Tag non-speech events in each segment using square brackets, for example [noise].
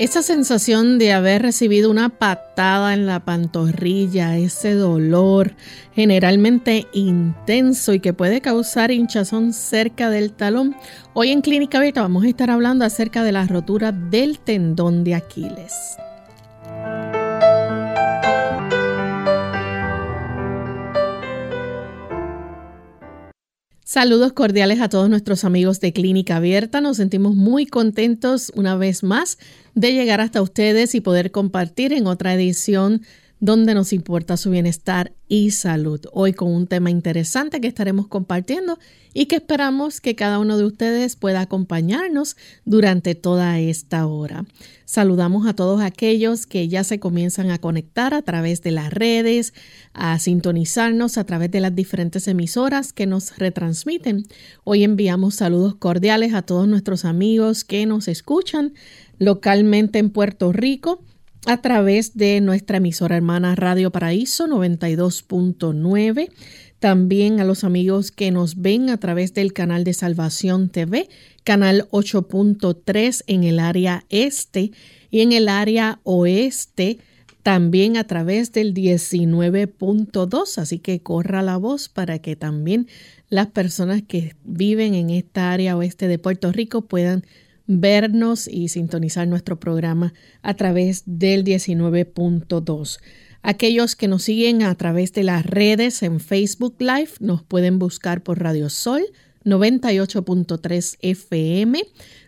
Esa sensación de haber recibido una patada en la pantorrilla, ese dolor generalmente intenso y que puede causar hinchazón cerca del talón. Hoy en Clínica Abierta vamos a estar hablando acerca de la rotura del tendón de Aquiles. Saludos cordiales a todos nuestros amigos de Clínica Abierta. Nos sentimos muy contentos una vez más de llegar hasta ustedes y poder compartir en otra edición donde nos importa su bienestar y salud. Hoy con un tema interesante que estaremos compartiendo y que esperamos que cada uno de ustedes pueda acompañarnos durante toda esta hora. Saludamos a todos aquellos que ya se comienzan a conectar a través de las redes, a sintonizarnos a través de las diferentes emisoras que nos retransmiten. Hoy enviamos saludos cordiales a todos nuestros amigos que nos escuchan localmente en Puerto Rico a través de nuestra emisora hermana Radio Paraíso 92.9. También a los amigos que nos ven a través del canal de Salvación TV, canal 8.3 en el área este y en el área oeste también a través del 19.2. Así que corra la voz para que también las personas que viven en esta área oeste de Puerto Rico puedan vernos y sintonizar nuestro programa a través del 19.2. Aquellos que nos siguen a través de las redes en Facebook Live nos pueden buscar por Radio Sol 98.3 FM,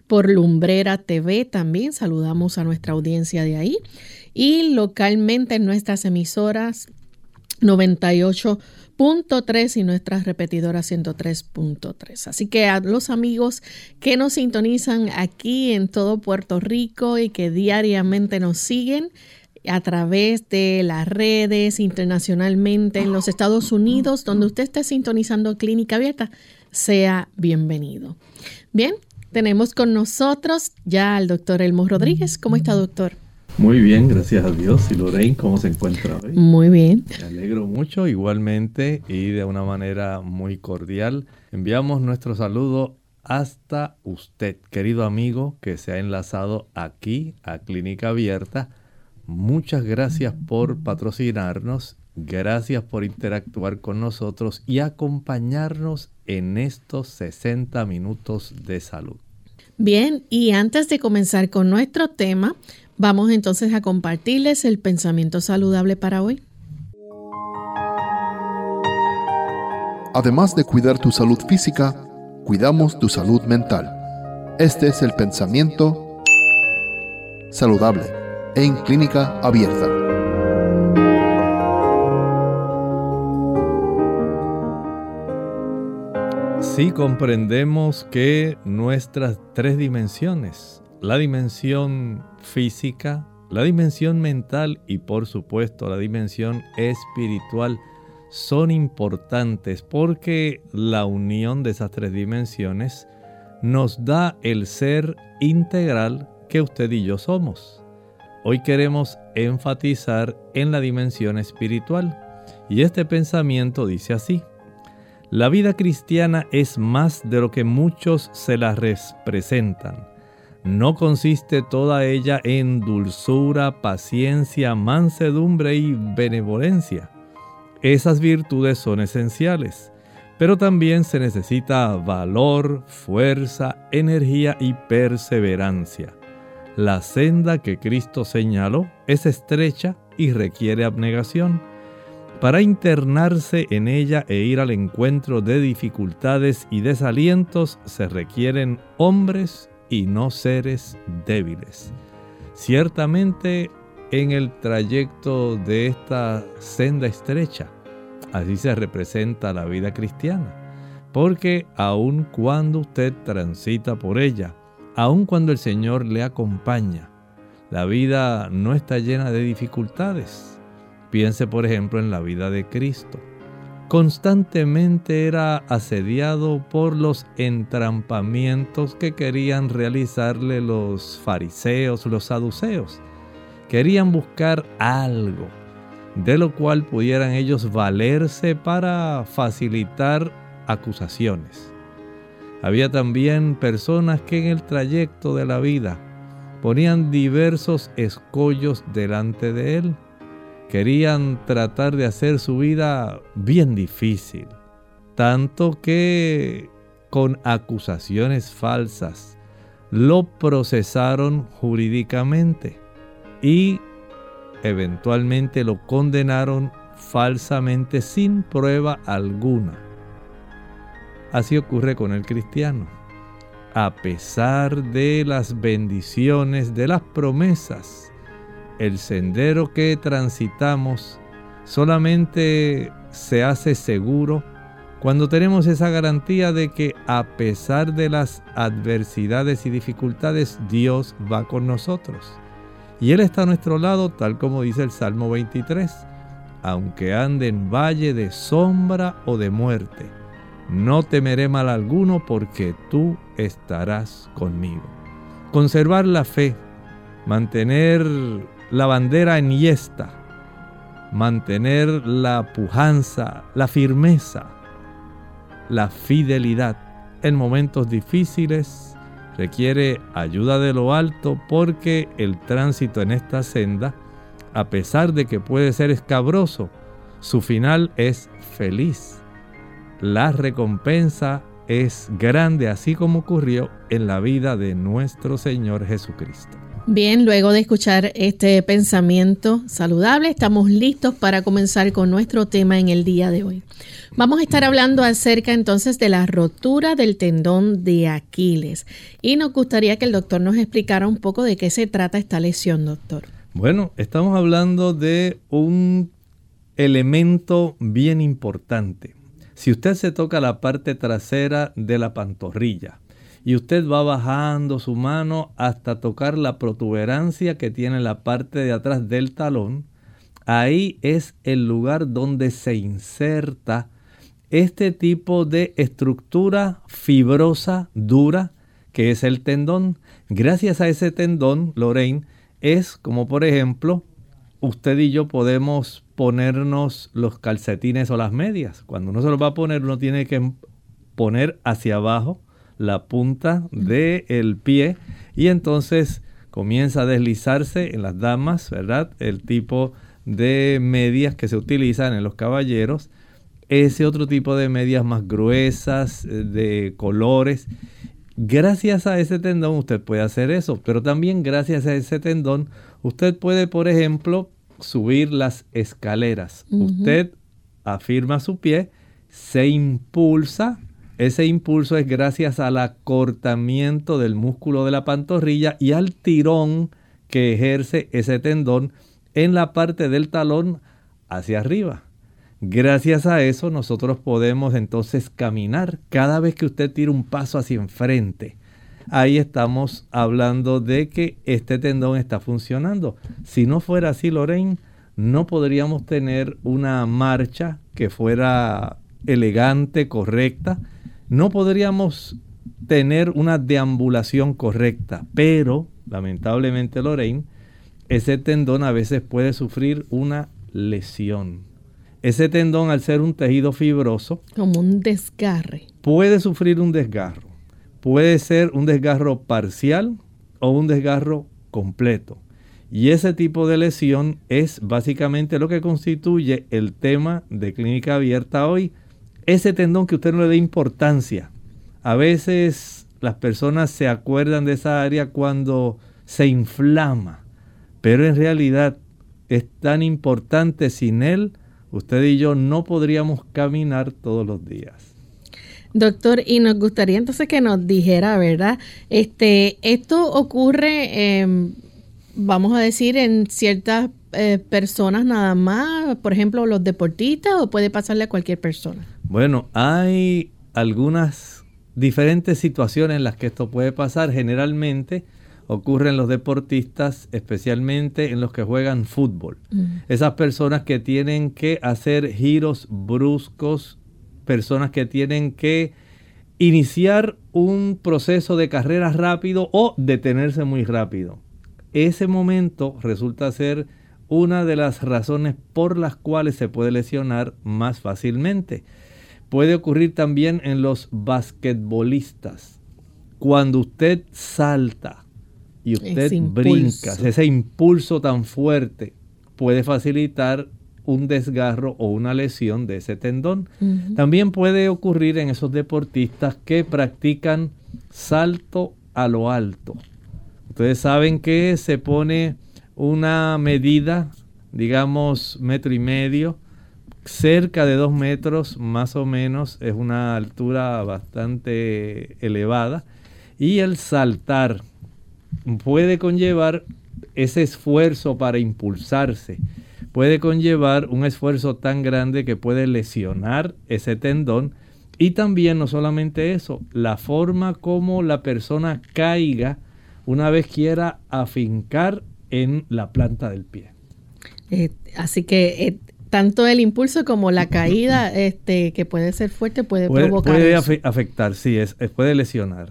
por Lumbrera TV también. Saludamos a nuestra audiencia de ahí. Y localmente en nuestras emisoras 98 3 y nuestras repetidoras 103.3. Así que a los amigos que nos sintonizan aquí en todo Puerto Rico y que diariamente nos siguen a través de las redes internacionalmente en los Estados Unidos, donde usted esté sintonizando Clínica Abierta, sea bienvenido. Bien, tenemos con nosotros ya al doctor Elmo Rodríguez. ¿Cómo está, doctor? Muy bien, gracias a Dios. ¿Y Lorraine cómo se encuentra hoy? Muy bien. Me alegro mucho, igualmente y de una manera muy cordial. Enviamos nuestro saludo hasta usted, querido amigo que se ha enlazado aquí a Clínica Abierta. Muchas gracias por patrocinarnos, gracias por interactuar con nosotros y acompañarnos en estos 60 minutos de salud. Bien, y antes de comenzar con nuestro tema, Vamos entonces a compartirles el pensamiento saludable para hoy. Además de cuidar tu salud física, cuidamos tu salud mental. Este es el pensamiento saludable en clínica abierta. Si comprendemos que nuestras tres dimensiones, la dimensión física, la dimensión mental y por supuesto la dimensión espiritual son importantes porque la unión de esas tres dimensiones nos da el ser integral que usted y yo somos. Hoy queremos enfatizar en la dimensión espiritual y este pensamiento dice así. La vida cristiana es más de lo que muchos se la representan no consiste toda ella en dulzura, paciencia, mansedumbre y benevolencia. Esas virtudes son esenciales, pero también se necesita valor, fuerza, energía y perseverancia. La senda que Cristo señaló es estrecha y requiere abnegación. Para internarse en ella e ir al encuentro de dificultades y desalientos se requieren hombres y no seres débiles. Ciertamente en el trayecto de esta senda estrecha, así se representa la vida cristiana. porque aun cuando usted transita por ella, aun cuando el Señor le acompaña, la vida no está llena de dificultades. Piense por ejemplo en la vida de Cristo. Constantemente era asediado por los entrampamientos que querían realizarle los fariseos, los saduceos. Querían buscar algo de lo cual pudieran ellos valerse para facilitar acusaciones. Había también personas que en el trayecto de la vida ponían diversos escollos delante de él. Querían tratar de hacer su vida bien difícil, tanto que con acusaciones falsas lo procesaron jurídicamente y eventualmente lo condenaron falsamente sin prueba alguna. Así ocurre con el cristiano. A pesar de las bendiciones, de las promesas, el sendero que transitamos solamente se hace seguro cuando tenemos esa garantía de que a pesar de las adversidades y dificultades, Dios va con nosotros. Y Él está a nuestro lado, tal como dice el Salmo 23, aunque ande en valle de sombra o de muerte no temeré mal alguno porque tú estarás conmigo. Conservar la fe, mantener la bandera enhiesta, mantener la pujanza, la firmeza, la fidelidad en momentos difíciles requiere ayuda de lo alto porque el tránsito en esta senda, a pesar de que puede ser escabroso, su final es feliz la recompensa es grande, así como ocurrió en la vida de nuestro Señor Jesucristo. Bien, luego de escuchar este pensamiento saludable, estamos listos para comenzar con nuestro tema en el día de hoy. Vamos a estar hablando acerca entonces de la rotura del tendón de Aquiles y nos gustaría que el doctor nos explicara un poco de qué se trata esta lesión, doctor. Bueno, estamos hablando de un elemento bien importante si usted se toca la parte trasera de la pantorrilla y usted va bajando su mano hasta tocar la protuberancia que tiene la parte de atrás del talón, ahí es el lugar donde se inserta este tipo de estructura fibrosa, dura, que es el tendón. Gracias a ese tendón, Lorraine, es como por ejemplo, usted y yo podemos ponernos los calcetines o las medias. Cuando uno se los va a poner, uno tiene que poner hacia abajo la punta del pie y entonces comienza a deslizarse en las damas, ¿verdad? El tipo de medias que se utilizan en los caballeros. Ese otro tipo de medias más gruesas, eh, de colores. Gracias a ese tendón usted puede hacer eso, pero también gracias a ese tendón usted puede, por ejemplo, subir las escaleras. Usted afirma su pie, se impulsa. Ese impulso es gracias al acortamiento del músculo de la pantorrilla y al tirón que ejerce ese tendón en la parte del talón hacia arriba. Gracias a eso nosotros podemos entonces caminar cada vez que usted tira un paso hacia enfrente ahí estamos hablando de que este tendón está funcionando. Si no fuera así, Lorraine, no podríamos tener una marcha que fuera elegante, correcta. No podríamos tener una deambulación correcta. Pero, lamentablemente, Lorraine, ese tendón a veces puede sufrir una lesión. Ese tendón, al ser un tejido fibroso, como un desgarre, puede sufrir un desgarro puede ser un desgarro parcial o un desgarro completo. Y ese tipo de lesión es básicamente lo que constituye el tema de clínica abierta hoy. Ese tendón que usted no le dé importancia. A veces las personas se acuerdan de esa área cuando se inflama, pero en realidad es tan importante sin él, usted y yo no podríamos caminar todos los días. Doctor, y nos gustaría entonces que nos dijera, ¿verdad? Este, esto ocurre, em, vamos a decir, en ciertas eh, personas nada más, por ejemplo, los deportistas, o puede pasarle a cualquier persona. Bueno, hay algunas diferentes situaciones en las que esto puede pasar. Generalmente ocurre en los deportistas, especialmente en los que juegan fútbol. Esas personas que tienen que hacer giros bruscos, personas que tienen que iniciar un proceso de carrera rápido o detenerse muy rápido. Ese momento resulta ser una de las razones por las cuales se puede lesionar más fácilmente. Puede ocurrir también en los basquetbolistas. Cuando usted salta y usted brinca, ese impulso tan fuerte puede facilitar un desgarro o una lesión de ese tendón. También puede ocurrir en esos deportistas que practican salto a lo alto. Ustedes saben que se pone una medida, digamos metro y medio, cerca de dos metros más o menos, es una altura bastante elevada, y el saltar puede conllevar ese esfuerzo para impulsarse. Puede conllevar un esfuerzo tan grande que puede lesionar ese tendón. Y también no solamente eso, la forma como la persona caiga una vez quiera afincar en la planta del pie. Eh, así que eh, tanto el impulso como la caída, este, que puede ser fuerte, puede, provocar. Puede afectar, sí, es, puede lesionar.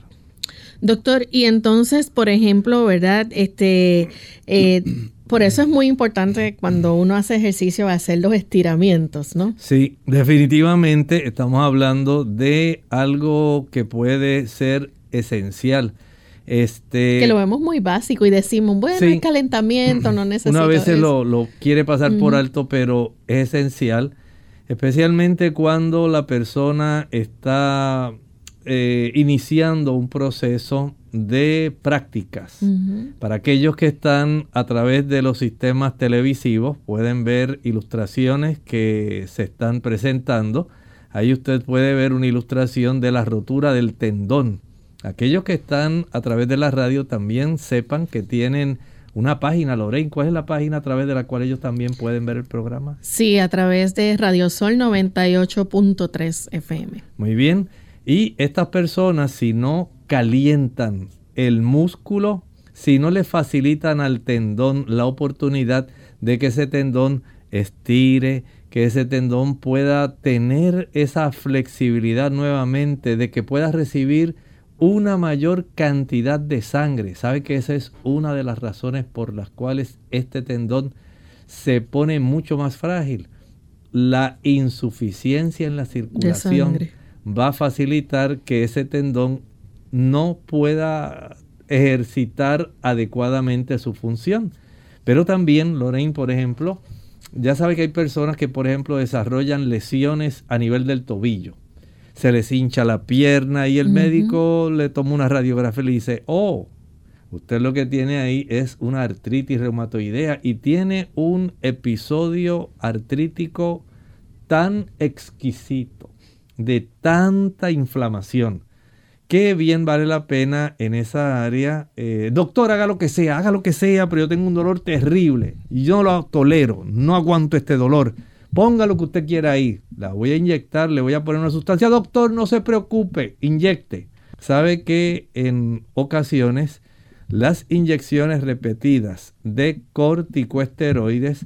Doctor, y entonces, por ejemplo, ¿verdad? Este, eh, por eso es muy importante cuando uno hace ejercicio hacer los estiramientos, ¿no? Sí, definitivamente estamos hablando de algo que puede ser esencial. Este, que lo vemos muy básico y decimos, bueno, el calentamiento, no necesito Una vez lo, lo, quiere pasar por alto, pero es esencial, especialmente cuando la persona está eh, iniciando un proceso de prácticas. Para aquellos que están a través de los sistemas televisivos, pueden ver ilustraciones que se están presentando. Ahí usted puede ver una ilustración de la rotura del tendón. Aquellos que están a través de la radio también sepan que tienen una página, Lorraine, ¿cuál es la página a través de la cual ellos también pueden ver el programa? Sí, a través de Radio Sol 98.3 FM. Muy bien. Y estas personas, si no calientan el músculo, si no le facilitan al tendón la oportunidad de que ese tendón estire, que ese tendón pueda tener esa flexibilidad nuevamente, de que pueda recibir una mayor cantidad de sangre. ¿Sabe que esa es una de las razones por las cuales este tendón se pone mucho más frágil? La insuficiencia en la circulación va a facilitar que ese tendón no pueda ejercitar adecuadamente su función. Pero también, Lorraine, por ejemplo, ya sabe que hay personas que, por ejemplo, desarrollan lesiones a nivel del tobillo. Se les hincha la pierna y el médico le toma una radiografía y le dice, oh, usted lo que tiene ahí es una artritis reumatoidea y tiene un episodio artrítico tan exquisito de tanta inflamación. Qué bien vale la pena en esa área. Eh, doctor, haga lo que sea, haga lo que sea, pero yo tengo un dolor terrible y yo no lo tolero, no aguanto este dolor. Ponga lo que usted quiera ahí. La voy a inyectar, le voy a poner una sustancia. Doctor, no se preocupe, inyecte. Sabe que en ocasiones las inyecciones repetidas de corticoesteroides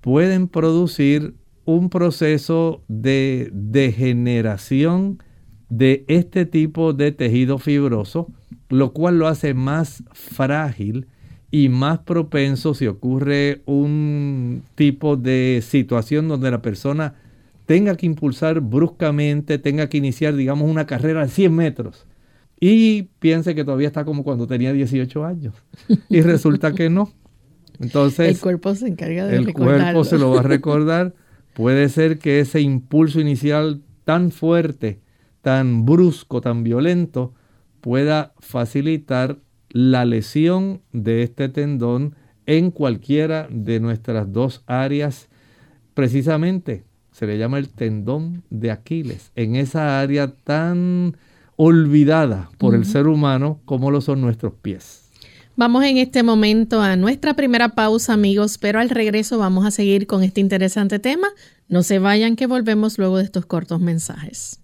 pueden producir un proceso de degeneración de este tipo de tejido fibroso, lo cual lo hace más frágil y más propenso si ocurre un tipo de situación donde la persona tenga que impulsar bruscamente, tenga que iniciar, digamos, una carrera de 100 metros y piense que todavía está como cuando tenía 18 años. Y resulta que no. Entonces, el cuerpo se encarga de El cuerpo se lo va a recordar Puede ser que ese impulso inicial tan fuerte, tan brusco, tan violento, pueda facilitar la lesión de este tendón en cualquiera de nuestras dos áreas. Precisamente se le llama el tendón de Aquiles, en esa área tan olvidada por el ser humano como lo son nuestros pies. Vamos en este momento a nuestra primera pausa, amigos, pero al regreso vamos a seguir con este interesante tema. No se vayan, que volvemos luego de estos cortos mensajes.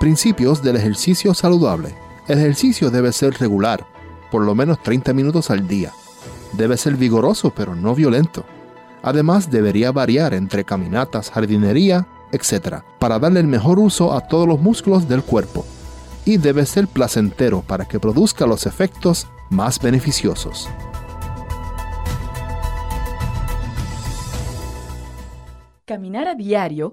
Principios del ejercicio saludable. El ejercicio debe ser regular, por lo menos 30 minutos al día. Debe ser vigoroso pero no violento. Además debería variar entre caminatas, jardinería, etc., para darle el mejor uso a todos los músculos del cuerpo. Y debe ser placentero para que produzca los efectos más beneficiosos. Caminar a diario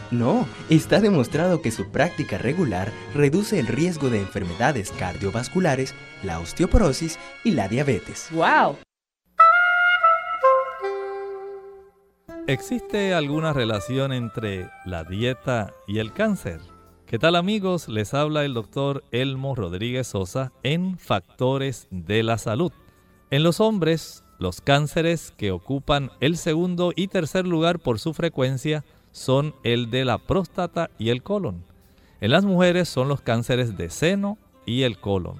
no, está demostrado que su práctica regular reduce el riesgo de enfermedades cardiovasculares, la osteoporosis y la diabetes. ¡Wow! ¿Existe alguna relación entre la dieta y el cáncer? ¿Qué tal amigos? Les habla el doctor Elmo Rodríguez Sosa en Factores de la Salud. En los hombres, los cánceres que ocupan el segundo y tercer lugar por su frecuencia son el de la próstata y el colon. En las mujeres son los cánceres de seno y el colon.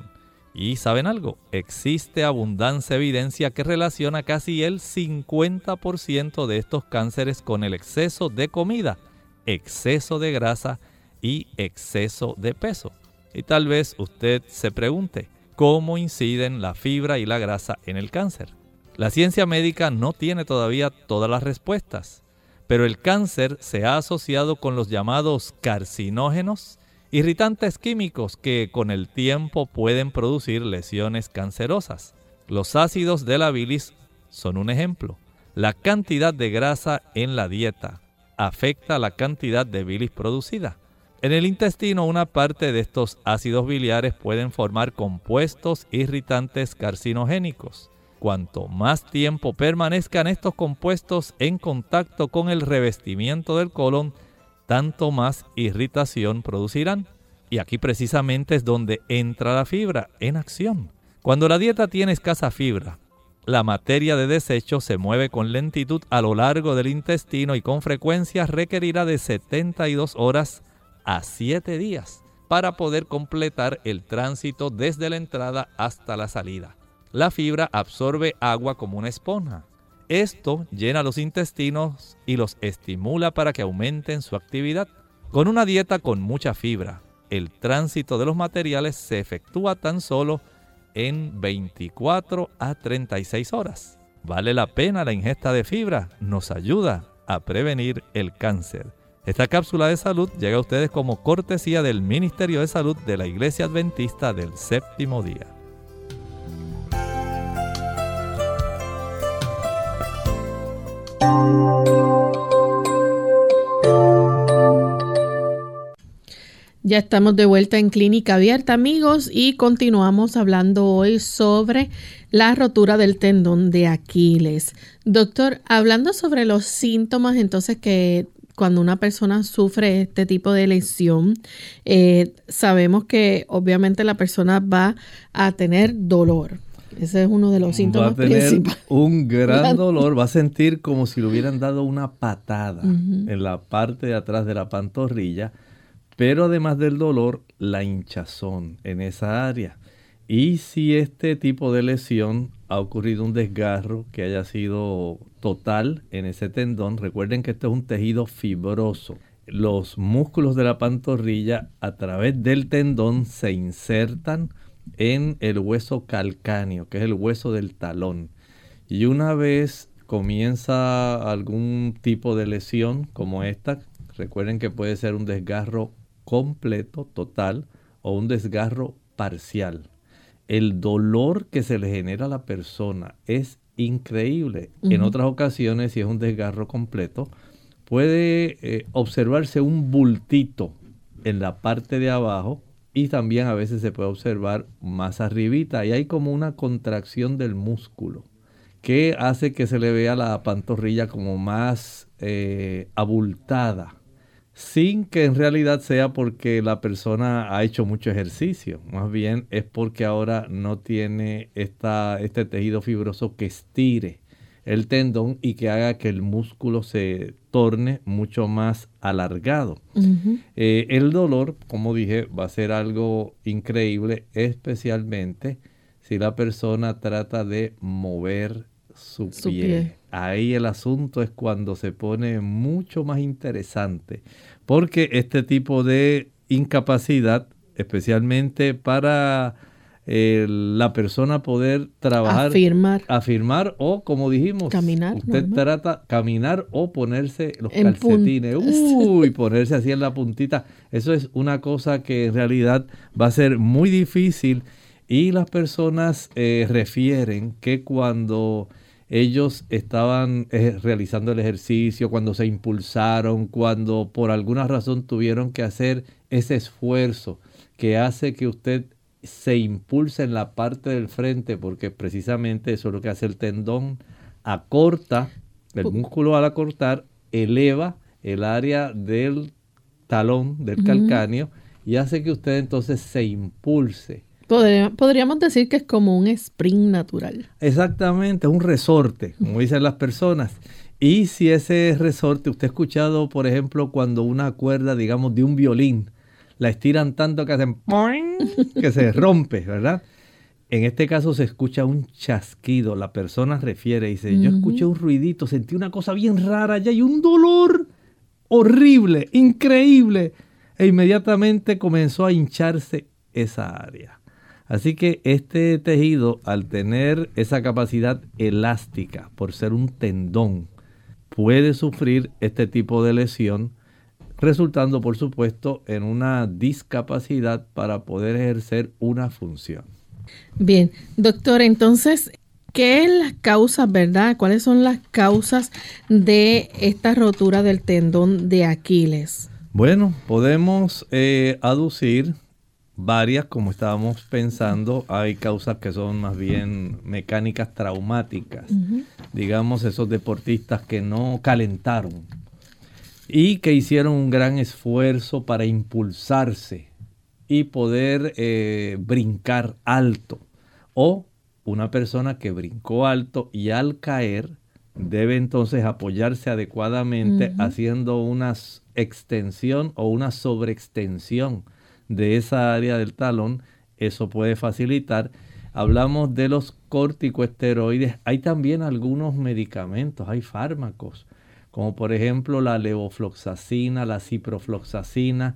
Y saben algo, existe abundancia evidencia que relaciona casi el 50% de estos cánceres con el exceso de comida, exceso de grasa y exceso de peso. Y tal vez usted se pregunte, ¿cómo inciden la fibra y la grasa en el cáncer? La ciencia médica no tiene todavía todas las respuestas pero el cáncer se ha asociado con los llamados carcinógenos, irritantes químicos que con el tiempo pueden producir lesiones cancerosas. Los ácidos de la bilis son un ejemplo. La cantidad de grasa en la dieta afecta la cantidad de bilis producida. En el intestino una parte de estos ácidos biliares pueden formar compuestos irritantes carcinogénicos. Cuanto más tiempo permanezcan estos compuestos en contacto con el revestimiento del colon, tanto más irritación producirán. Y aquí precisamente es donde entra la fibra en acción. Cuando la dieta tiene escasa fibra, la materia de desecho se mueve con lentitud a lo largo del intestino y con frecuencia requerirá de 72 horas a 7 días para poder completar el tránsito desde la entrada hasta la salida la fibra absorbe agua como una esponja. Esto llena los intestinos y los estimula para que aumenten su actividad. Con una dieta con mucha fibra, el tránsito de los materiales se efectúa tan solo en 24 a 36 horas. Vale la pena la ingesta de fibra, nos ayuda a prevenir el cáncer. Esta cápsula de salud llega a ustedes como cortesía del Ministerio de Salud de la Iglesia Adventista del Séptimo Día. Ya estamos de vuelta en Clínica Abierta, amigos, y continuamos hablando hoy sobre la rotura del tendón de Aquiles. Doctor, hablando sobre los síntomas entonces que cuando una persona sufre este tipo de lesión, eh, sabemos que obviamente la persona va a tener dolor. Ese es uno de los síntomas va a tener Un gran [laughs] dolor, va a sentir como si le hubieran dado una patada en la parte de atrás de la pantorrilla, pero además del dolor, la hinchazón en esa área. Y si este tipo de lesión ha ocurrido un desgarro que haya sido total en ese tendón, recuerden que este es un tejido fibroso. Los músculos de la pantorrilla a través del tendón se insertan en el hueso calcáneo, que es el hueso del talón. Y una vez comienza algún tipo de lesión como esta, recuerden que puede ser un desgarro completo, total, o un desgarro parcial. El dolor que se le genera a la persona es increíble. En otras ocasiones, si es un desgarro completo, puede eh, observarse un bultito en la parte de abajo y también a veces se puede observar más arribita y hay como una contracción del músculo que hace que se le vea la pantorrilla como más eh, abultada sin que en realidad sea porque la persona ha hecho mucho ejercicio, más bien es porque ahora no tiene esta, este tejido fibroso que estire el tendón y que haga que el músculo se torne mucho más alargado. Eh, el dolor, como dije, va a ser algo increíble, especialmente si la persona trata de mover su, pie. Ahí el asunto es cuando se pone mucho más interesante, porque este tipo de incapacidad, especialmente para eh, la persona poder trabajar, afirmar, afirmar o como dijimos, caminar, usted trata caminar o ponerse los calcetines, uy, [laughs] ponerse así en la puntita. Eso es una cosa que en realidad va a ser muy difícil y las personas eh, refieren que cuando ellos estaban eh, realizando el ejercicio, cuando se impulsaron, cuando por alguna razón tuvieron que hacer ese esfuerzo que hace que usted se impulsa en la parte del frente porque precisamente eso es lo que hace el tendón, acorta, el músculo al acortar eleva el área del talón, del calcáneo, y hace que usted entonces se impulse. podríamos decir que es como un sprint natural. Exactamente, un resorte, como dicen las personas. Y si ese resorte, usted ha escuchado, por ejemplo, cuando una cuerda, digamos, de un violín, la estiran tanto que hacen que se rompe, ¿verdad? En este caso se escucha un chasquido, la persona refiere y dice, yo escuché un ruidito, sentí una cosa bien rara allá y un dolor horrible, increíble. E inmediatamente comenzó a hincharse esa área. Así que este tejido, al tener esa capacidad elástica, por ser un tendón, puede sufrir este tipo de lesión resultando por supuesto en una discapacidad para poder ejercer una función. Bien, doctor, entonces, ¿qué es las causas, verdad? ¿Cuáles son las causas de esta rotura del tendón de Aquiles? Bueno, podemos eh, aducir varias, como estábamos pensando, hay causas que son más bien mecánicas traumáticas, digamos esos deportistas que no calentaron, y que hicieron un gran esfuerzo para impulsarse y poder eh, brincar alto. O una persona que brincó alto y al caer debe entonces apoyarse adecuadamente haciendo una extensión o una sobreextensión de esa área del talón. Eso puede facilitar. Hablamos de los corticoesteroides. Hay también algunos medicamentos, hay fármacos como por ejemplo la levofloxacina, la ciprofloxacina,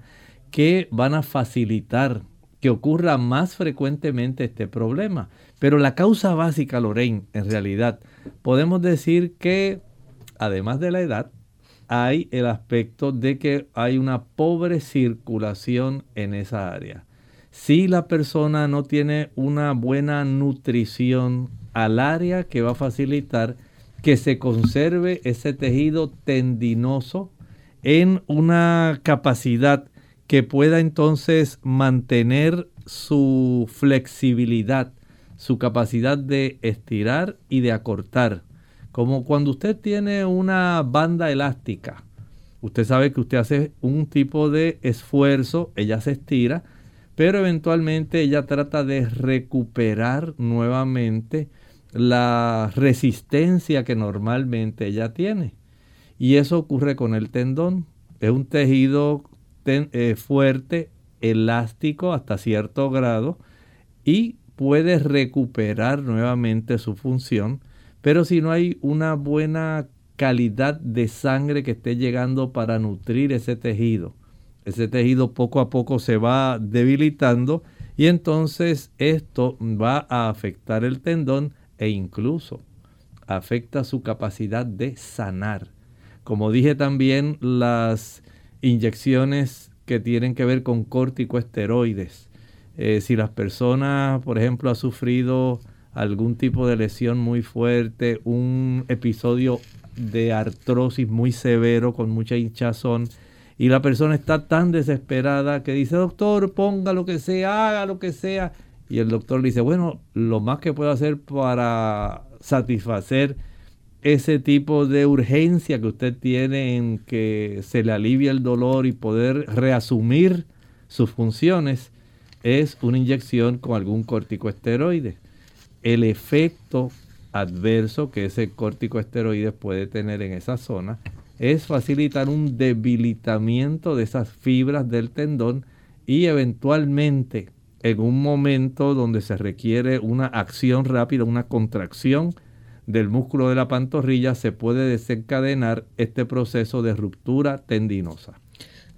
que van a facilitar que ocurra más frecuentemente este problema. Pero la causa básica, Lorraine, en realidad, podemos decir que, además de la edad, hay el aspecto de que hay una pobre circulación en esa área. Si la persona no tiene una buena nutrición al área que va a facilitar que se conserve ese tejido tendinoso en una capacidad que pueda entonces mantener su flexibilidad, su capacidad de estirar y de acortar. Como cuando usted tiene una banda elástica, Usted sabe que usted hace un tipo de esfuerzo, ella se estira, pero eventualmente ella trata de recuperar nuevamente la resistencia que normalmente ella tiene. Y eso ocurre con el tendón. Es un tejido eh, fuerte, elástico hasta cierto grado y puede recuperar nuevamente su función, pero si no hay una buena calidad de sangre que esté llegando para nutrir ese tejido. Ese tejido poco a poco se va debilitando y entonces esto va a afectar el tendón e incluso afecta su capacidad de sanar. Como dije también, las inyecciones que tienen que ver con corticoesteroides. Eh, si las personas, por ejemplo, ha sufrido algún tipo de lesión muy fuerte, un episodio de artrosis muy severo con mucha hinchazón y la persona está tan desesperada que dice, doctor, ponga lo que sea, haga lo que sea. Y el doctor le dice, bueno, lo más que puedo hacer para satisfacer ese tipo de urgencia que usted tiene en que se le alivie el dolor y poder reasumir sus funciones es una inyección con algún corticoesteroide. El efecto adverso que ese corticoesteroide puede tener en esa zona es facilitar un debilitamiento de esas fibras del tendón y eventualmente en un momento donde se requiere una acción rápida, una contracción del músculo de la pantorrilla, se puede desencadenar este proceso de ruptura tendinosa.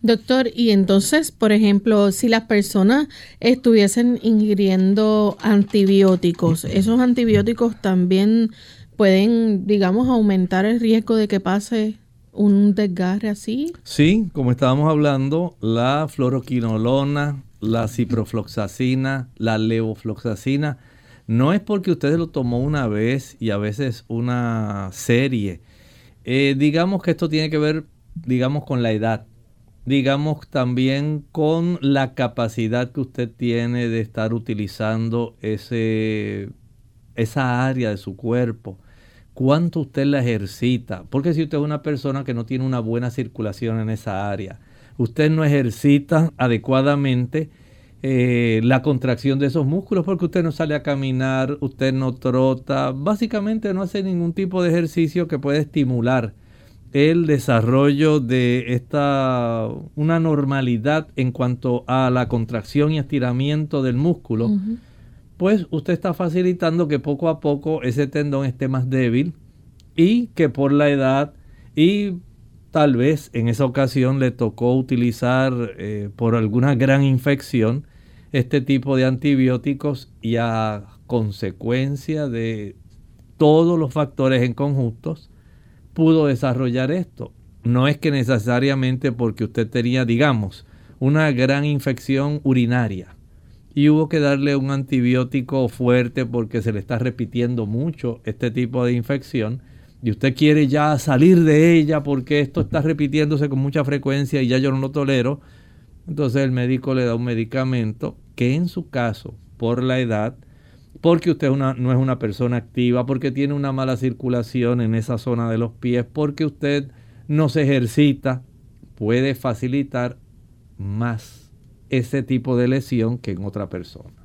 Doctor, y entonces, por ejemplo, si las personas estuviesen ingiriendo antibióticos, ¿esos antibióticos también pueden, digamos, aumentar el riesgo de que pase un desgarre así? Sí, como estábamos hablando, la fluoroquinolona, la ciprofloxacina, la levofloxacina, no es porque usted lo tomó una vez y a veces una serie. Eh, digamos que esto tiene que ver, digamos, con la edad. Digamos también con la capacidad que usted tiene de estar utilizando ese, esa área de su cuerpo, cuánto usted la ejercita, porque si usted es una persona que no tiene una buena circulación en esa área, usted no ejercita adecuadamente eh, la contracción de esos músculos porque usted no sale a caminar, usted no trota, básicamente no hace ningún tipo de ejercicio que pueda estimular el desarrollo de esta una normalidad en cuanto a la contracción y estiramiento del músculo, pues usted está facilitando que poco a poco ese tendón esté más débil y que por la edad y tal vez en esa ocasión le tocó utilizar eh, por alguna gran infección este tipo de antibióticos y a consecuencia de todos los factores en conjuntos, pudo desarrollar esto. No es que necesariamente porque usted tenía, digamos, una gran infección urinaria y hubo que darle un antibiótico fuerte porque se le está repitiendo mucho este tipo de infección y usted quiere ya salir de ella porque esto está repitiéndose con mucha frecuencia y ya yo no lo tolero, entonces el médico le da un medicamento que en su caso, por la edad, porque usted no es una persona activa, porque tiene una mala circulación en esa zona de los pies, porque usted no se ejercita, puede facilitar más ese tipo de lesión que en otra persona.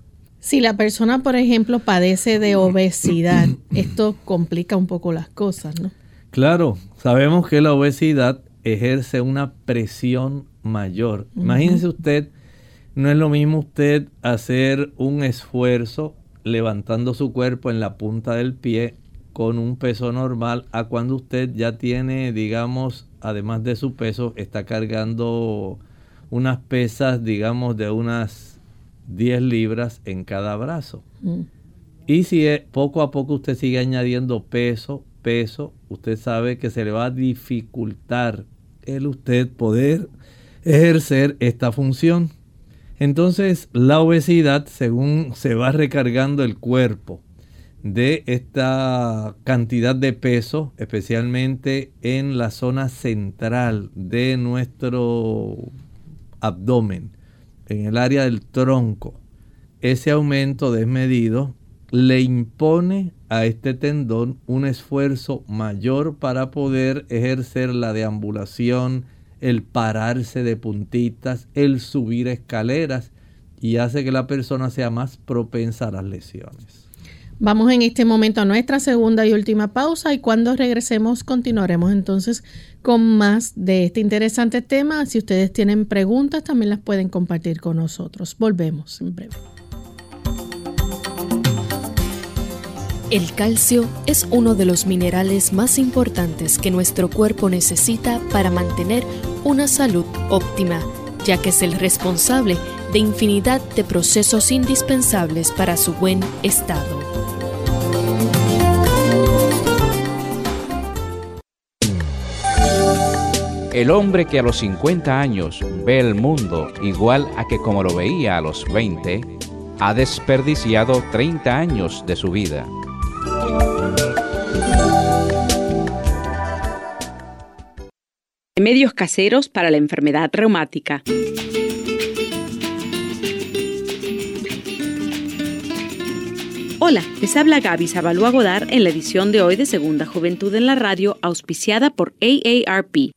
Si la persona, por ejemplo, padece de obesidad, [clears throat] esto complica un poco las cosas, ¿no? Claro, sabemos que la obesidad ejerce una presión mayor. Imagínese usted, no es lo mismo usted hacer un esfuerzo levantando su cuerpo en la punta del pie con un peso normal a cuando usted ya tiene, digamos, además de su peso, está cargando unas pesas, digamos, de unas 10 libras en cada brazo. Mm. Y si poco a poco usted sigue añadiendo peso, peso, usted sabe que se le va a dificultar el usted poder ejercer esta función. Entonces, la obesidad, según se va recargando el cuerpo de esta cantidad de peso, especialmente en la zona central de nuestro abdomen, en el área del tronco, ese aumento desmedido le impone a este tendón un esfuerzo mayor para poder ejercer la deambulación, el pararse de puntitas, el subir escaleras y hace que la persona sea más propensa a las lesiones. Vamos en este momento a nuestra segunda y última pausa y cuando regresemos continuaremos entonces con más de este interesante tema. Si ustedes tienen preguntas también las pueden compartir con nosotros. Volvemos en breve. El calcio es uno de los minerales más importantes que nuestro cuerpo necesita para mantener una salud óptima, ya que es el responsable de infinidad de procesos indispensables para su buen estado. El hombre que a los 50 años ve el mundo igual a que como lo veía a los 20, ha desperdiciado 30 años de su vida. Medios caseros para la enfermedad reumática. Hola, les habla Gaby Zabalúa Godard en la edición de hoy de Segunda Juventud en la Radio, auspiciada por AARP.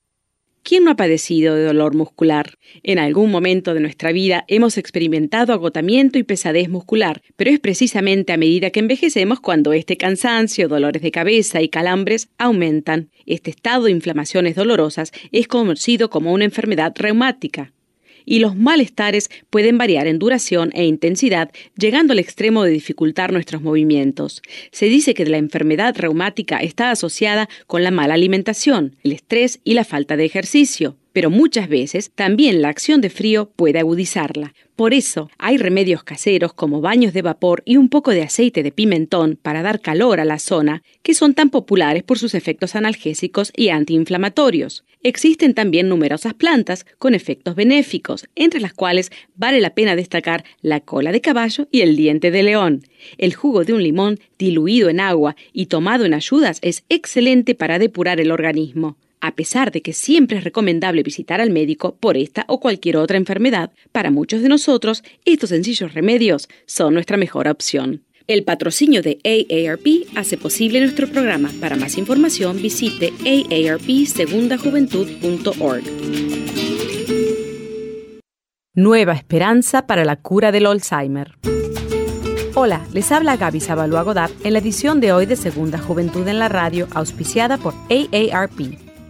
¿Quién no ha padecido de dolor muscular? En algún momento de nuestra vida hemos experimentado agotamiento y pesadez muscular, pero es precisamente a medida que envejecemos cuando este cansancio, dolores de cabeza y calambres aumentan. Este estado de inflamaciones dolorosas es conocido como una enfermedad reumática y los malestares pueden variar en duración e intensidad, llegando al extremo de dificultar nuestros movimientos. Se dice que la enfermedad reumática está asociada con la mala alimentación, el estrés y la falta de ejercicio pero muchas veces también la acción de frío puede agudizarla. Por eso hay remedios caseros como baños de vapor y un poco de aceite de pimentón para dar calor a la zona, que son tan populares por sus efectos analgésicos y antiinflamatorios. Existen también numerosas plantas con efectos benéficos, entre las cuales vale la pena destacar la cola de caballo y el diente de león. El jugo de un limón diluido en agua y tomado en ayudas es excelente para depurar el organismo a pesar de que siempre es recomendable visitar al médico por esta o cualquier otra enfermedad, para muchos de nosotros estos sencillos remedios son nuestra mejor opción. El patrocinio de AARP hace posible nuestro programa. Para más información visite aarpsegundajuventud.org. Nueva esperanza para la cura del Alzheimer. Hola, les habla Gaby Zabalúa Godard en la edición de hoy de Segunda Juventud en la Radio, auspiciada por AARP.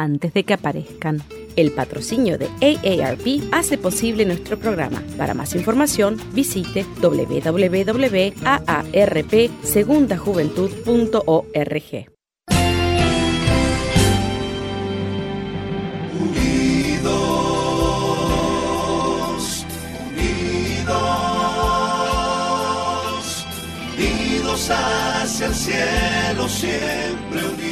antes de que aparezcan. El patrocinio de AARP hace posible nuestro programa. Para más información, visite www.aarpsegundajuventud.org. Unidos, unidos, unidos hacia el cielo, siempre unidos.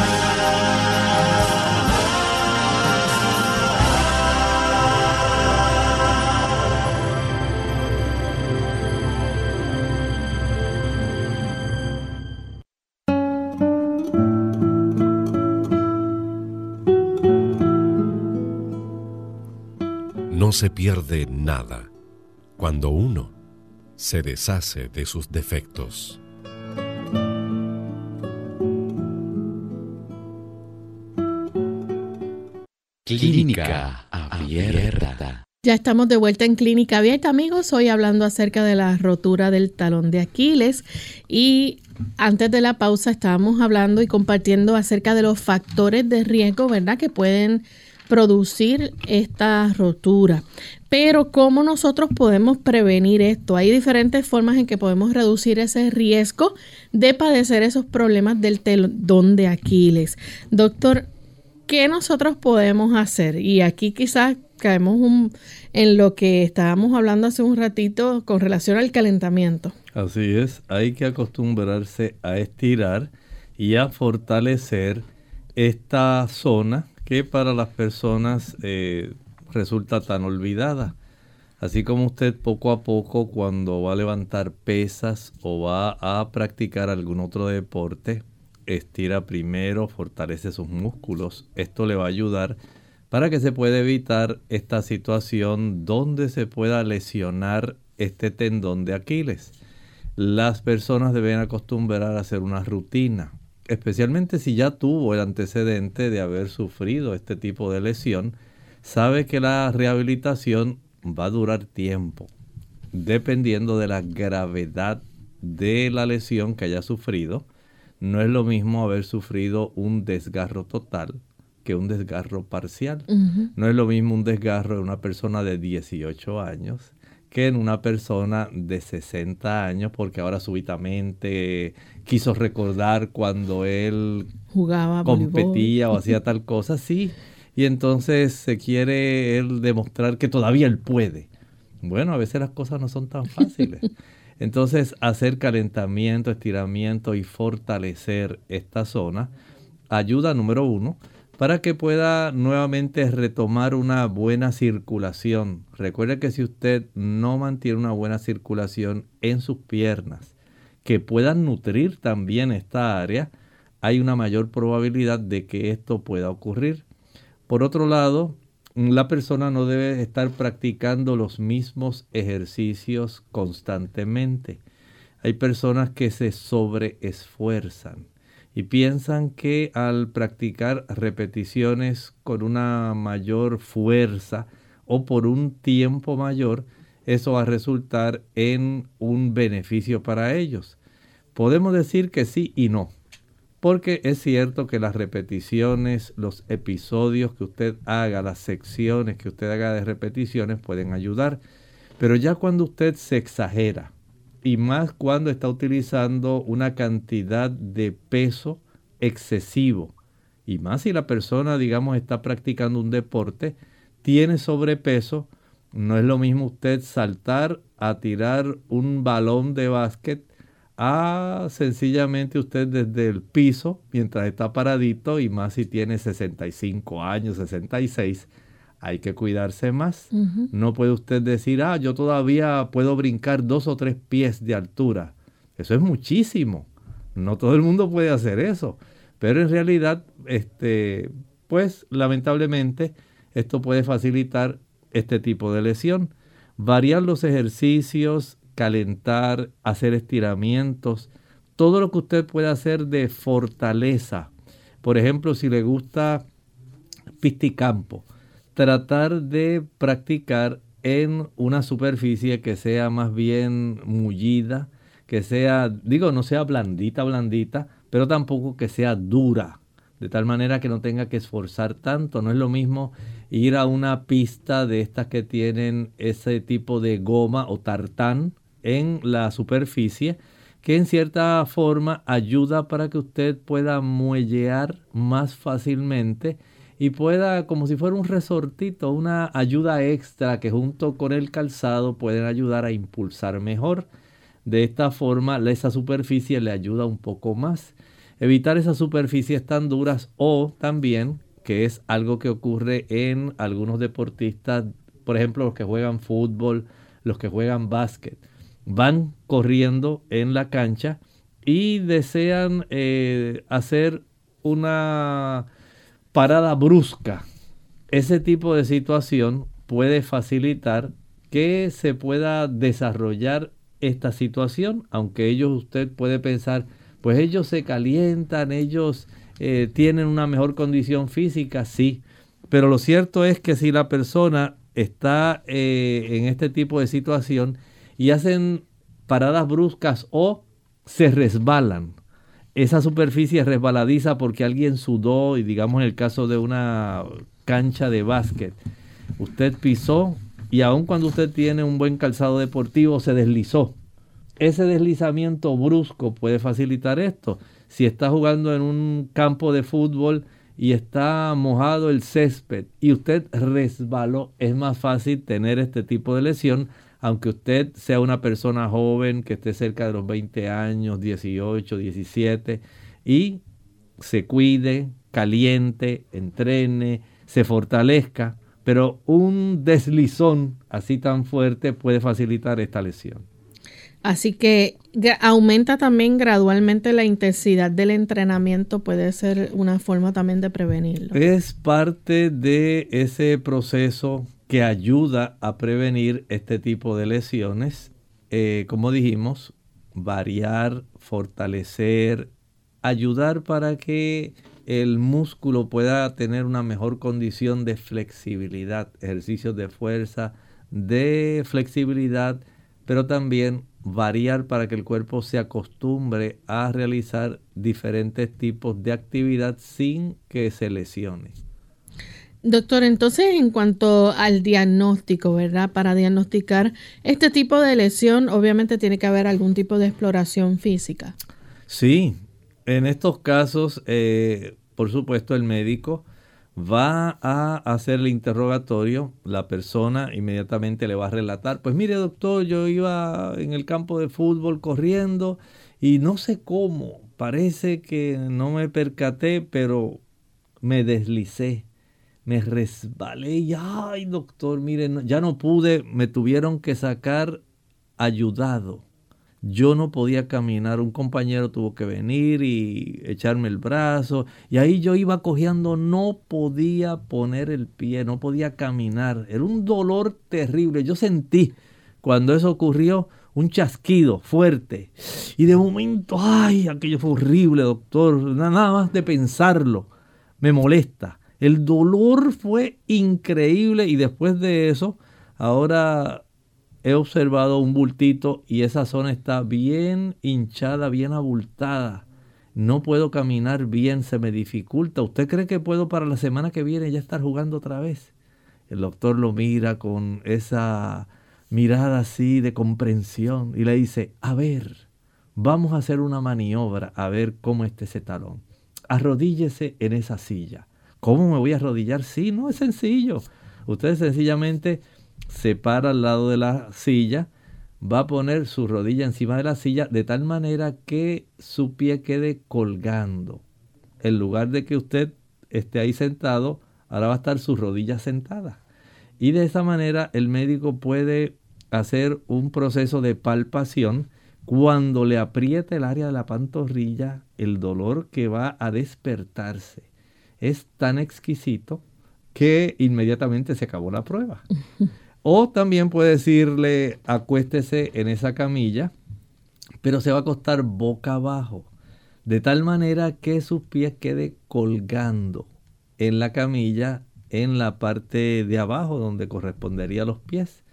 No se pierde nada cuando uno se deshace de sus defectos. Clínica Abierta. Ya estamos de vuelta en Clínica Abierta, amigos. Hoy hablando acerca de la rotura del talón de Aquiles. Y antes de la pausa estábamos hablando y compartiendo acerca de los factores de riesgo, ¿verdad? Que pueden producir esta rotura. Pero ¿cómo nosotros podemos prevenir esto? Hay diferentes formas en que podemos reducir ese riesgo de padecer esos problemas del talón de Aquiles. Doctor, ¿qué nosotros podemos hacer? Y aquí quizás caemos en lo que estábamos hablando hace un ratito con relación al calentamiento. Así es, hay que acostumbrarse a estirar y a fortalecer esta zona que para las personas eh, resulta tan olvidada. Así como usted poco a poco cuando va a levantar pesas o va a practicar algún otro deporte, estira primero, fortalece sus músculos. Esto le va a ayudar para que se pueda evitar esta situación donde se pueda lesionar este tendón de Aquiles. Las personas deben acostumbrar a hacer una rutina, especialmente si ya tuvo el antecedente de haber sufrido este tipo de lesión, sabe que la rehabilitación va a durar tiempo, dependiendo de la gravedad de la lesión que haya sufrido. No es lo mismo haber sufrido un desgarro total que un desgarro parcial. No es lo mismo un desgarro de una persona de 18 años que en una persona de 60 años, porque ahora súbitamente quiso recordar cuando él jugaba, competía o [laughs] hacía tal cosa, sí, y entonces se quiere él demostrar que todavía él puede. Bueno, a veces las cosas no son tan fáciles. [laughs] Entonces, hacer calentamiento, estiramiento y fortalecer esta zona ayuda, número uno, para que pueda nuevamente retomar una buena circulación. Recuerde que si usted no mantiene una buena circulación en sus piernas, que puedan nutrir también esta área, hay una mayor probabilidad de que esto pueda ocurrir. Por otro lado, la persona no debe estar practicando los mismos ejercicios constantemente. Hay personas que se sobreesfuerzan y piensan que al practicar repeticiones con una mayor fuerza o por un tiempo mayor, eso va a resultar en un beneficio para ellos. Podemos decir que sí y no, porque es cierto que las repeticiones, los episodios que usted haga, las secciones que usted haga de repeticiones pueden ayudar, pero ya cuando usted se exagera, y más cuando está utilizando una cantidad de peso excesivo. Y más si la persona, digamos, está practicando un deporte, tiene sobrepeso, no es lo mismo usted saltar a tirar un balón de básquet a sencillamente usted desde el piso mientras está paradito y más si tiene 65 años, 66 hay que cuidarse más. No puede usted decir, ah, yo todavía puedo brincar dos o tres pies de altura. Eso es muchísimo. No todo el mundo puede hacer eso. Pero en realidad, este, pues lamentablemente, esto puede facilitar este tipo de lesión. Variar los ejercicios, calentar, hacer estiramientos, todo lo que usted pueda hacer de fortaleza. Por ejemplo, si le gusta pisticampo, tratar de practicar en una superficie que sea más bien mullida, que sea, digo, no sea blandita, blandita, pero tampoco que sea dura, de tal manera que no tenga que esforzar tanto. No es lo mismo ir a una pista de estas que tienen ese tipo de goma o tartán en la superficie, que en cierta forma ayuda para que usted pueda muellear más fácilmente y pueda, como si fuera un resortito, una ayuda extra que junto con el calzado pueden ayudar a impulsar mejor. De esta forma, esa superficie le ayuda un poco más. Evitar esas superficies tan duras o también, que es algo que ocurre en algunos deportistas, por ejemplo, los que juegan fútbol, los que juegan básquet, van corriendo en la cancha y desean eh, hacer una parada brusca. Ese tipo de situación puede facilitar que se pueda desarrollar esta situación, aunque ellos usted puede pensar, pues ellos se calientan, ellos eh, tienen una mejor condición física, sí, pero lo cierto es que si la persona está eh, en este tipo de situación y hacen paradas bruscas o se resbalan, esa superficie resbaladiza porque alguien sudó y digamos en el caso de una cancha de básquet, usted pisó y aun cuando usted tiene un buen calzado deportivo se deslizó. Ese deslizamiento brusco puede facilitar esto. Si está jugando en un campo de fútbol y está mojado el césped y usted resbaló, es más fácil tener este tipo de lesión, aunque usted sea una persona joven que esté cerca de los 20 años, 18, 17, y se cuide, caliente, entrene, se fortalezca, pero un deslizón así tan fuerte puede facilitar esta lesión. Así que aumenta también gradualmente la intensidad del entrenamiento, puede ser una forma también de prevenirlo. Es parte de ese proceso que ayuda a prevenir este tipo de lesiones. Eh, como dijimos, variar, fortalecer, ayudar para que el músculo pueda tener una mejor condición de flexibilidad, ejercicios de fuerza, de flexibilidad, pero también variar para que el cuerpo se acostumbre a realizar diferentes tipos de actividad sin que se lesione. Doctor, entonces en cuanto al diagnóstico, ¿verdad? Para diagnosticar este tipo de lesión, obviamente tiene que haber algún tipo de exploración física. Sí, en estos casos, eh, por supuesto, el médico va a hacer el interrogatorio, la persona inmediatamente le va a relatar, pues mire doctor, yo iba en el campo de fútbol corriendo y no sé cómo, parece que no me percaté, pero me deslicé, me resbalé y ay doctor, mire, ya no pude, me tuvieron que sacar ayudado yo no podía caminar, un compañero tuvo que venir y echarme el brazo, y ahí yo iba cojeando, no podía poner el pie, no podía caminar, era un dolor terrible, yo sentí cuando eso ocurrió un chasquido fuerte, y de momento, ay, aquello fue horrible, doctor, nada más de pensarlo, me molesta. El dolor fue increíble y después de eso, ahora he observado un bultito y esa zona está bien hinchada, bien abultada. No puedo caminar bien, se me dificulta. ¿Usted cree que puedo para la semana que viene ya estar jugando otra vez? El doctor lo mira con esa mirada así de comprensión y le dice, a ver, vamos a hacer una maniobra a ver cómo está ese talón. Arrodíllese en esa silla. ¿Cómo me voy a arrodillar? Sí, no es sencillo. Usted sencillamente se para al lado de la silla, va a poner su rodilla encima de la silla de tal manera que su pie quede colgando. En lugar de que usted esté ahí sentado, ahora va a estar su rodilla sentada. Y de esa manera el médico puede hacer un proceso de palpación. Cuando le aprieta el área de la pantorrilla, el dolor que va a despertarse es tan exquisito que inmediatamente se acabó la prueba. O también puede decirle, acuéstese en esa camilla, pero se va a acostar boca abajo, de tal manera que sus pies queden colgando en la camilla, en la parte de abajo donde correspondería a los pies.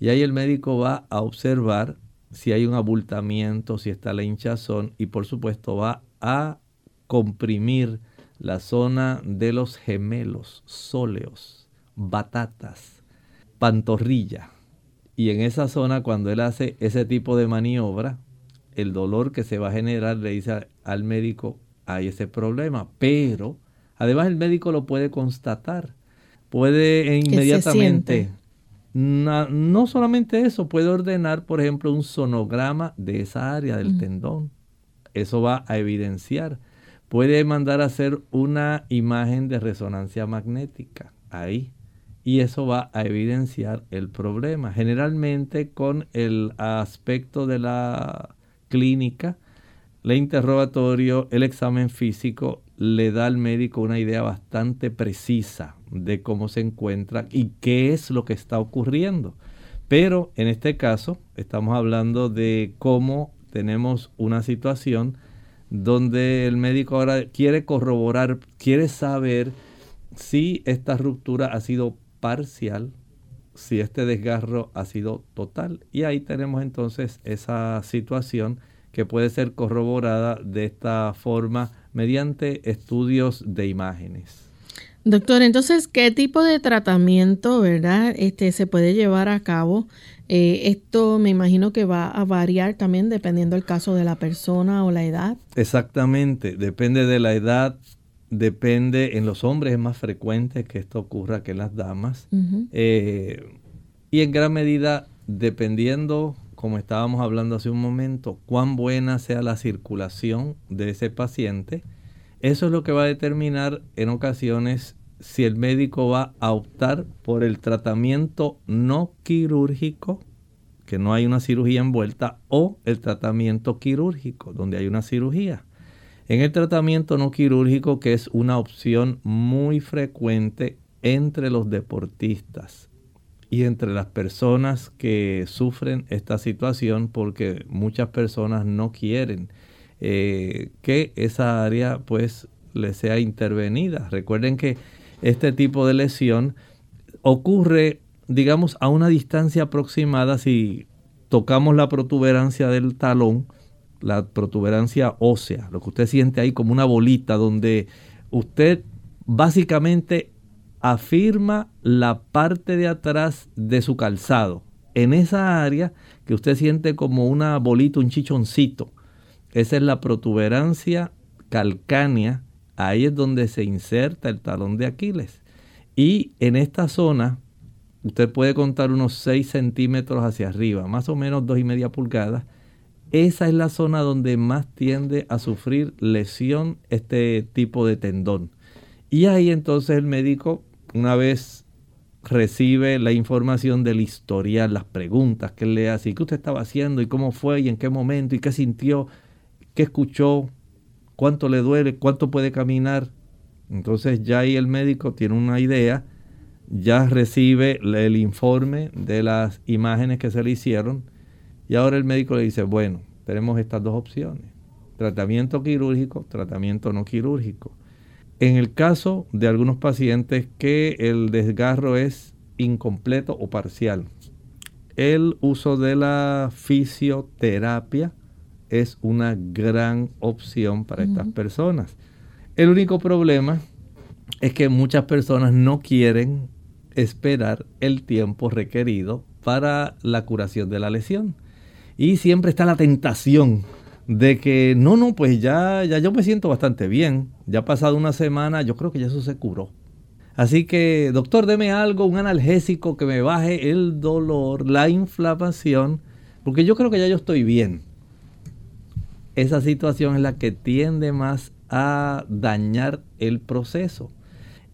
Y ahí el médico va a observar si hay un abultamiento, si está la hinchazón y por supuesto va a comprimir la zona de los gemelos, sóleos, batatas pantorrilla. Y en esa zona, cuando él hace ese tipo de maniobra, el dolor que se va a generar le dice al médico, hay ese problema. Pero, además el médico lo puede constatar. Puede inmediatamente, no solamente eso, puede ordenar, por ejemplo, un sonograma de esa área del tendón. Eso va a evidenciar. Puede mandar a hacer una imagen de resonancia magnética ahí y eso va a evidenciar el problema. Generalmente con el aspecto de la clínica, el interrogatorio, el examen físico le da al médico una idea bastante precisa de cómo se encuentra y qué es lo que está ocurriendo. Pero en este caso estamos hablando de cómo tenemos una situación donde el médico ahora quiere corroborar, quiere saber si esta ruptura ha sido parcial, si este desgarro ha sido total. Y ahí tenemos entonces esa situación que puede ser corroborada de esta forma mediante estudios de imágenes. Doctor, entonces, ¿qué tipo de tratamiento, verdad, este, se puede llevar a cabo? Eh, esto me imagino que va a variar también dependiendo del caso de la persona o la edad. Exactamente, depende de la edad, depende, en los hombres es más frecuente que esto ocurra que en las damas. Eh, y en gran medida, dependiendo, como estábamos hablando hace un momento, cuán buena sea la circulación de ese paciente, eso es lo que va a determinar en ocasiones si el médico va a optar por el tratamiento no quirúrgico, que no hay una cirugía envuelta, o el tratamiento quirúrgico, donde hay una cirugía. En el tratamiento no quirúrgico, que es una opción muy frecuente entre los deportistas y entre las personas que sufren esta situación, porque muchas personas no quieren eh, que esa área pues le sea intervenida. Recuerden que este tipo de lesión ocurre, digamos, a una distancia aproximada si tocamos la protuberancia del talón, la protuberancia ósea, lo que usted siente ahí como una bolita donde usted básicamente afirma la parte de atrás de su calzado. En esa área que usted siente como una bolita, un chichoncito, esa es la protuberancia calcánea. Ahí es donde se inserta el talón de Aquiles. Y en esta zona, usted puede contar unos 6 centímetros hacia arriba, más o menos dos y media pulgadas. Esa es la zona donde más tiende a sufrir lesión este tipo de tendón. Y ahí entonces el médico, una vez recibe la información del historial, las preguntas que él le hace, y qué usted estaba haciendo, y cómo fue, y en qué momento, y qué sintió, qué escuchó, cuánto le duele, cuánto puede caminar. Entonces ya ahí el médico tiene una idea, ya recibe el informe de las imágenes que se le hicieron y ahora el médico le dice, bueno, tenemos estas dos opciones, tratamiento quirúrgico, tratamiento no quirúrgico. En el caso de algunos pacientes que el desgarro es incompleto o parcial, el uso de la fisioterapia es una gran opción para estas personas. El único problema es que muchas personas no quieren esperar el tiempo requerido para la curación de la lesión. Y siempre está la tentación de que no, no, pues ya, ya yo me siento bastante bien. Ya ha pasado una semana, yo creo que ya eso se curó. Así que, doctor, deme algo, un analgésico que me baje el dolor, la inflamación, porque yo creo que ya yo estoy bien esa situación es la que tiende más a dañar el proceso.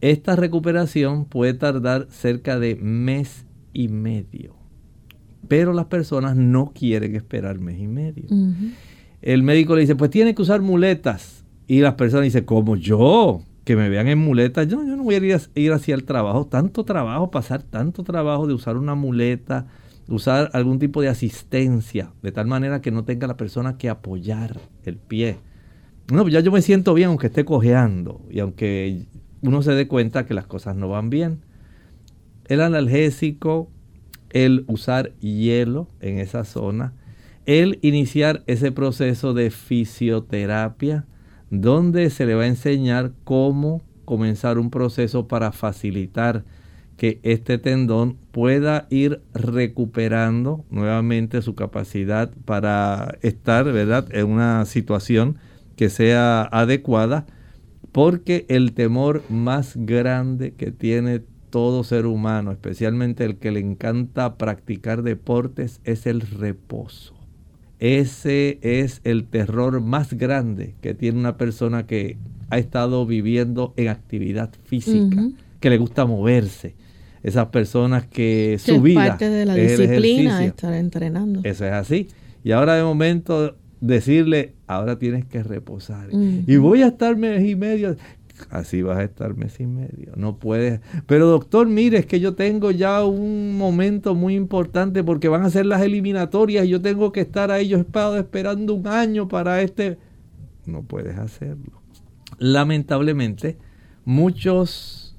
Esta recuperación puede tardar cerca de mes y medio, pero las personas no quieren esperar mes y medio. El médico le dice, pues tiene que usar muletas. Y las personas dicen, como yo, que me vean en muletas, yo, yo no voy a ir, a ir hacia el trabajo, tanto trabajo, pasar tanto trabajo de usar una muleta, usar algún tipo de asistencia, de tal manera que no tenga la persona que apoyar el pie. No, ya yo me siento bien aunque esté cojeando y aunque uno se dé cuenta que las cosas no van bien. El analgésico, el usar hielo en esa zona, el iniciar ese proceso de fisioterapia, donde se le va a enseñar cómo comenzar un proceso para facilitar que este tendón pueda ir recuperando nuevamente su capacidad para estar, ¿verdad?, en una situación que sea adecuada, porque el temor más grande que tiene todo ser humano, especialmente el que le encanta practicar deportes, es el reposo. Ese es el terror más grande que tiene una persona que ha estado viviendo en actividad física, que le gusta moverse esas personas que, su vida parte de la disciplina estar entrenando. Eso es así. Y ahora de momento decirle, ahora tienes que reposar. Y voy a estar mes y medio. Así vas a estar mes y medio. No puedes. Pero doctor, mire, es que yo tengo ya un momento muy importante porque van a ser las eliminatorias y yo tengo que estar ahí. Yo he estado esperando un año para este. No puedes hacerlo. Lamentablemente, muchos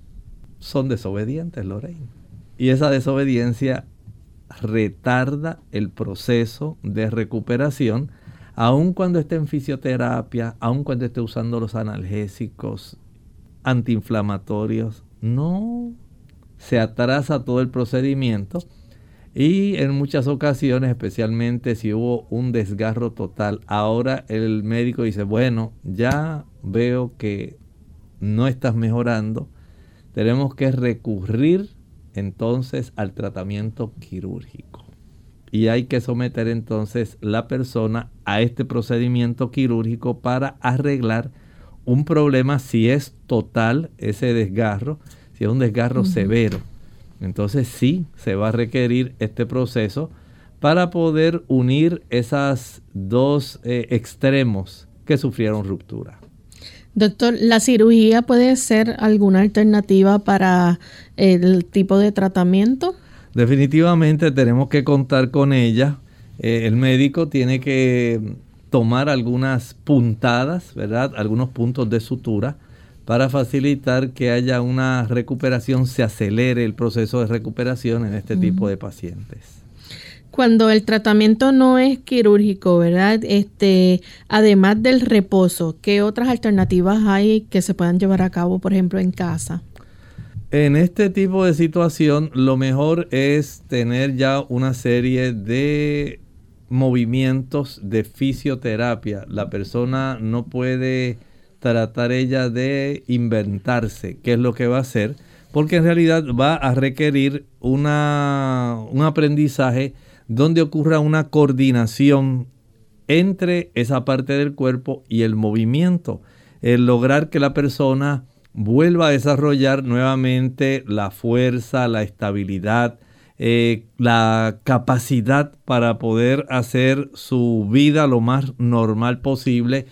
son desobedientes, Lorraine. Y esa desobediencia retarda el proceso de recuperación, aun cuando esté en fisioterapia, aun cuando esté usando los analgésicos antiinflamatorios, no se atrasa todo el procedimiento y en muchas ocasiones, especialmente si hubo un desgarro total, ahora el médico dice, bueno, ya veo que no estás mejorando, tenemos que recurrir entonces al tratamiento quirúrgico. Y hay que someter entonces la persona a este procedimiento quirúrgico para arreglar un problema si es total ese desgarro, si es un desgarro severo. Entonces sí se va a requerir este proceso para poder unir esas dos eh, extremos que sufrieron ruptura. Doctor, ¿la cirugía puede ser alguna alternativa para el tipo de tratamiento? Definitivamente tenemos que contar con ella. Eh, el médico tiene que tomar algunas puntadas, ¿verdad? Algunos puntos de sutura para facilitar que haya una recuperación, se acelere el proceso de recuperación en este tipo de pacientes cuando el tratamiento no es quirúrgico, ¿verdad? Este, además del reposo, ¿qué otras alternativas hay que se puedan llevar a cabo, por ejemplo, en casa? En este tipo de situación, lo mejor es tener ya una serie de movimientos de fisioterapia. La persona no puede tratar ella de inventarse qué es lo que va a hacer, porque en realidad va a requerir una, un aprendizaje donde ocurra una coordinación entre esa parte del cuerpo y el movimiento. El lograr que la persona vuelva a desarrollar nuevamente la fuerza, la estabilidad, eh, la capacidad para poder hacer su vida lo más normal posible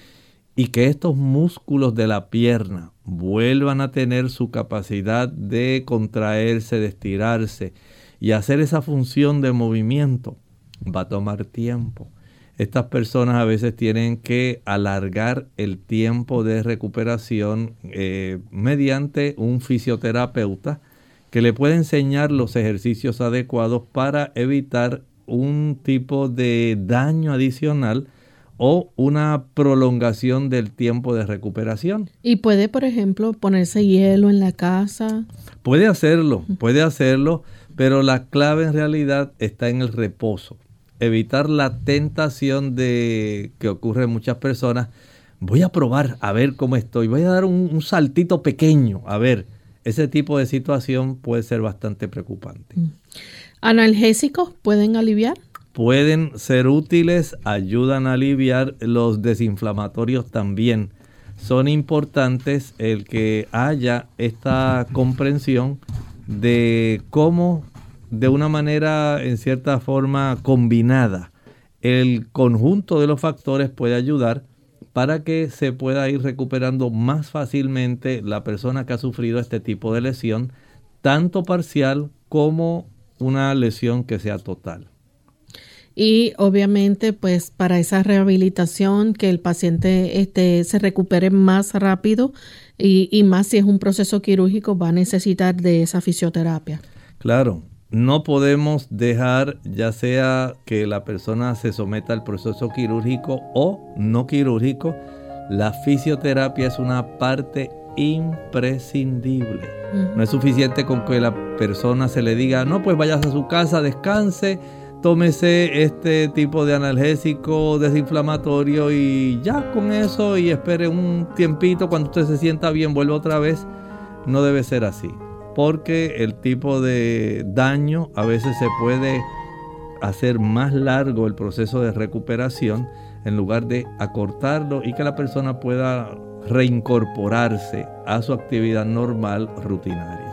y que estos músculos de la pierna vuelvan a tener su capacidad de contraerse, de estirarse, y hacer esa función de movimiento va a tomar tiempo. Estas personas a veces tienen que alargar el tiempo de recuperación eh, mediante un fisioterapeuta que le puede enseñar los ejercicios adecuados para evitar un tipo de daño adicional o una prolongación del tiempo de recuperación. ¿Y puede, por ejemplo, ponerse hielo en la casa? Puede hacerlo, puede hacerlo pero la clave en realidad está en el reposo. Evitar la tentación de que ocurre en muchas personas. Voy a probar a ver cómo estoy. Voy a dar un, saltito pequeño. A ver, ese tipo de situación puede ser bastante preocupante. Mm. ¿Analgésicos pueden aliviar? Pueden ser útiles, ayudan a aliviar los desinflamatorios también. Son importantes el que haya esta comprensión de cómo de una manera en cierta forma combinada el conjunto de los factores puede ayudar para que se pueda ir recuperando más fácilmente la persona que ha sufrido este tipo de lesión, tanto parcial como una lesión que sea total. Y obviamente, pues para esa rehabilitación, que el paciente este, se recupere más rápido, y, más si es un proceso quirúrgico, va a necesitar de esa fisioterapia. Claro, no podemos dejar ya sea que la persona se someta al proceso quirúrgico o no quirúrgico, la fisioterapia es una parte imprescindible. No es suficiente con que la persona se le diga, no, pues vayas a su casa, descanse tómese este tipo de analgésico desinflamatorio y ya con eso y espere un tiempito cuando usted se sienta bien vuelve otra vez. No debe ser así, porque el tipo de daño a veces se puede hacer más largo el proceso de recuperación en lugar de acortarlo y que la persona pueda reincorporarse a su actividad normal rutinaria.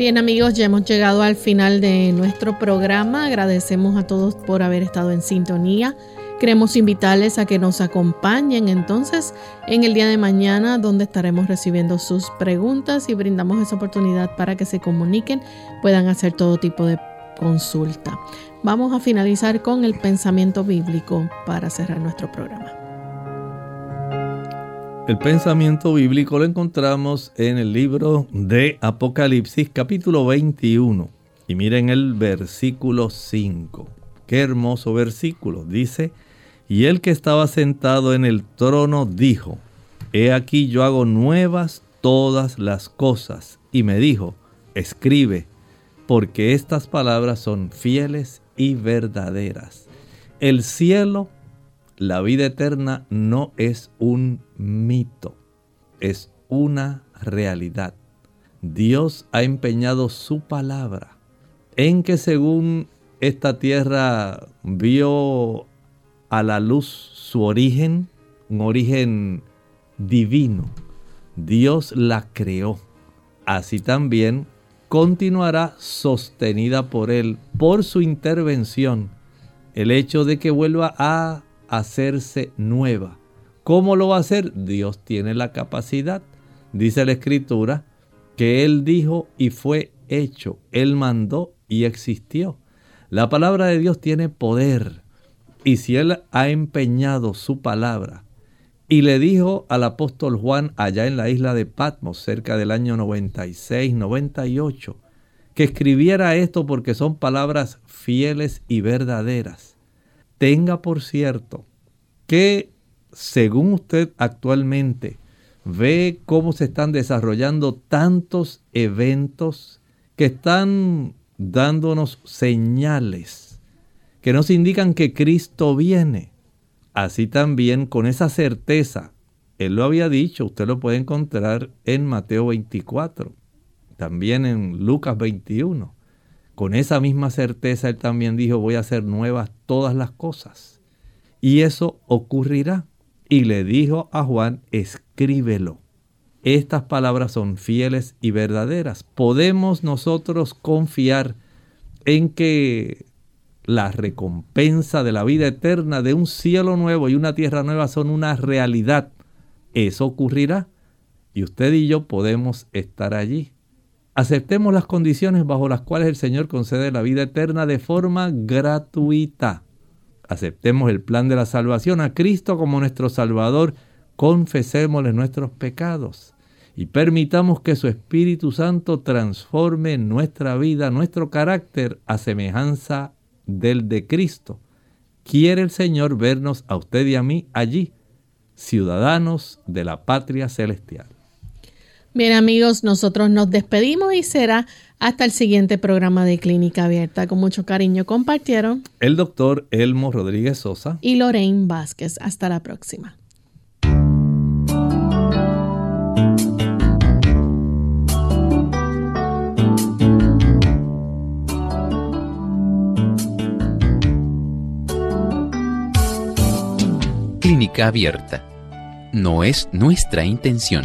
Bien amigos, ya hemos llegado al final de nuestro programa. Agradecemos a todos por haber estado en sintonía. Queremos invitarles a que nos acompañen entonces en el día de mañana donde estaremos recibiendo sus preguntas y brindamos esa oportunidad para que se comuniquen, puedan hacer todo tipo de consulta. Vamos a finalizar con el pensamiento bíblico para cerrar nuestro programa. El pensamiento bíblico lo encontramos en el libro de Apocalipsis capítulo 21. Y miren el versículo 5. Qué hermoso versículo. Dice, y el que estaba sentado en el trono dijo, He aquí yo hago nuevas todas las cosas. Y me dijo, escribe, porque estas palabras son fieles y verdaderas. El cielo la vida eterna no es un mito, es una realidad. Dios ha empeñado su palabra en que según esta tierra vio a la luz su origen, un origen divino, Dios la creó. Así también continuará sostenida por Él, por su intervención, el hecho de que vuelva a hacerse nueva. ¿Cómo lo va a hacer? Dios tiene la capacidad. Dice la escritura que Él dijo y fue hecho. Él mandó y existió. La palabra de Dios tiene poder. Y si Él ha empeñado su palabra y le dijo al apóstol Juan allá en la isla de Patmos, cerca del año 96, 98, que escribiera esto porque son palabras fieles y verdaderas tenga por cierto que según usted actualmente ve cómo se están desarrollando tantos eventos que están dándonos señales que nos indican que Cristo viene. Así también con esa certeza, Él lo había dicho, usted lo puede encontrar en Mateo 24, también en Lucas 21. Con esa misma certeza él también dijo, voy a hacer nuevas todas las cosas. Y eso ocurrirá. Y le dijo a Juan, escríbelo. Estas palabras son fieles y verdaderas. Podemos nosotros confiar en que la recompensa de la vida eterna, de un cielo nuevo y una tierra nueva son una realidad. Eso ocurrirá. Y usted y yo podemos estar allí. Aceptemos las condiciones bajo las cuales el Señor concede la vida eterna de forma gratuita. Aceptemos el plan de la salvación a Cristo como nuestro Salvador. Confesémosle nuestros pecados y permitamos que su Espíritu Santo transforme nuestra vida, nuestro carácter a semejanza del de Cristo. Quiere el Señor vernos a usted y a mí allí, ciudadanos de la patria celestial. Bien amigos, nosotros nos despedimos y será hasta el siguiente programa de Clínica Abierta. Con mucho cariño compartieron el doctor Elmo Rodríguez Sosa y Lorraine Vázquez. Hasta la próxima. Clínica Abierta. No es nuestra intención